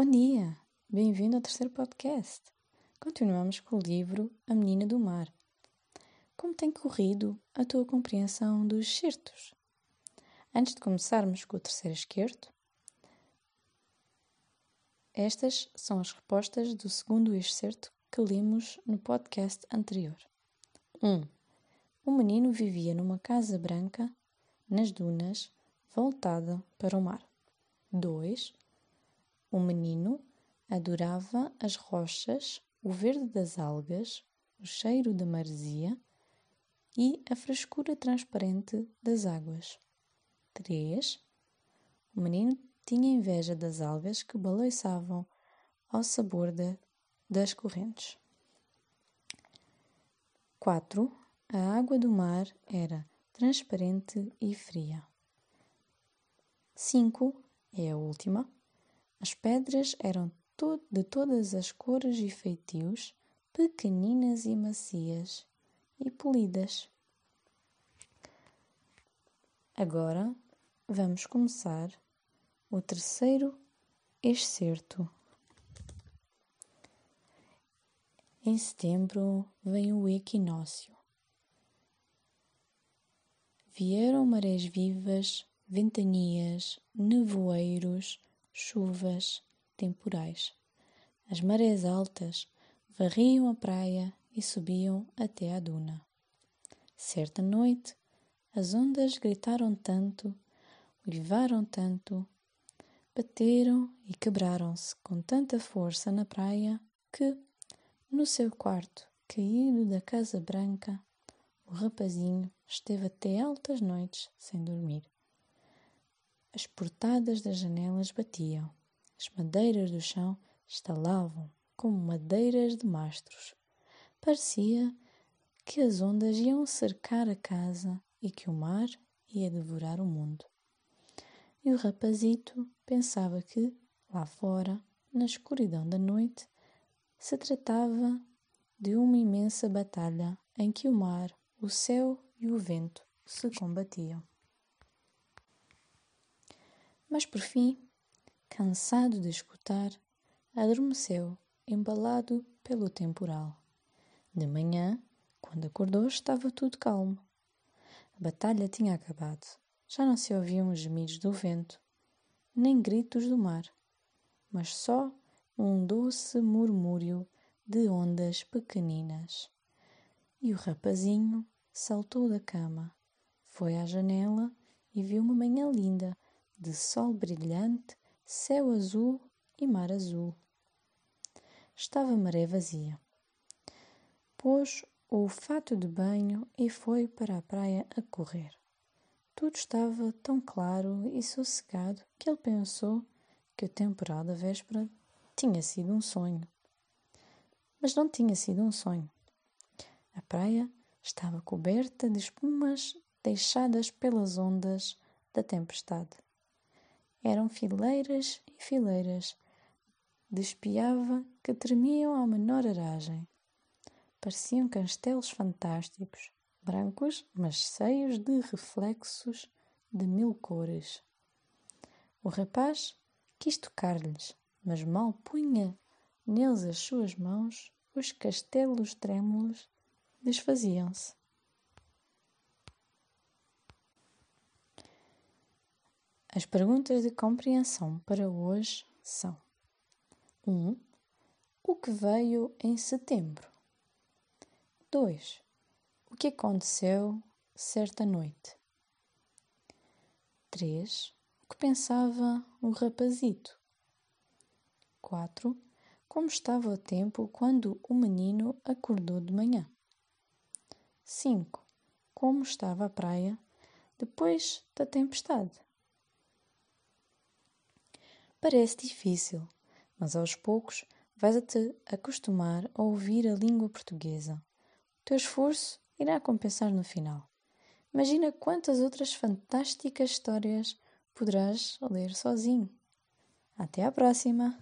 Bom dia, bem-vindo ao terceiro podcast. Continuamos com o livro A Menina do Mar. Como tem corrido a tua compreensão dos excertos? Antes de começarmos com o terceiro excerto, estas são as respostas do segundo excerto que lemos no podcast anterior. 1. Um, o menino vivia numa casa branca, nas dunas, voltada para o mar. 2. O menino adorava as rochas, o verde das algas, o cheiro da maresia e a frescura transparente das águas. 3. O menino tinha inveja das algas que balançavam ao sabor de, das correntes. 4. A água do mar era transparente e fria. 5. É a última. As pedras eram de todas as cores e feitios, pequeninas e macias e polidas. Agora vamos começar o terceiro excerto. Em setembro vem o equinócio. Vieram marés vivas, ventanias, nevoeiros, chuvas, temporais. As marés altas varriam a praia e subiam até à duna. Certa noite, as ondas gritaram tanto, uivaram tanto, bateram e quebraram-se com tanta força na praia que, no seu quarto caído da Casa Branca, o rapazinho esteve até altas noites sem dormir. As portadas das janelas batiam, as madeiras do chão estalavam como madeiras de mastros. Parecia que as ondas iam cercar a casa e que o mar ia devorar o mundo. E o rapazito pensava que, lá fora, na escuridão da noite, se tratava de uma imensa batalha em que o mar, o céu e o vento se combatiam. Mas por fim, cansado de escutar, adormeceu, embalado pelo temporal. De manhã, quando acordou, estava tudo calmo. A batalha tinha acabado. Já não se ouviam os gemidos do vento, nem gritos do mar, mas só um doce murmúrio de ondas pequeninas. E o rapazinho saltou da cama, foi à janela e viu uma manhã linda, de sol brilhante, céu azul e mar azul. Estava maré vazia. Pôs o fato de banho e foi para a praia a correr. Tudo estava tão claro e sossegado que ele pensou que o temporal da véspera tinha sido um sonho. Mas não tinha sido um sonho. A praia estava coberta de espumas deixadas pelas ondas da tempestade. Eram fileiras e fileiras de espiava que tremiam à menor aragem. Pareciam castelos fantásticos brancos, mas cheios de reflexos de mil cores. O rapaz quis tocar-lhes, mas mal punha neles as suas mãos, os castelos trêmulos desfaziam-se. As perguntas de compreensão para hoje são: 1. Um, o que veio em setembro? 2. O que aconteceu certa noite? 3. O que pensava o rapazito? 4. Como estava o tempo quando o menino acordou de manhã? 5. Como estava a praia depois da tempestade? Parece difícil, mas aos poucos vais-te acostumar a ouvir a língua portuguesa. O teu esforço irá compensar no final. Imagina quantas outras fantásticas histórias poderás ler sozinho. Até à próxima!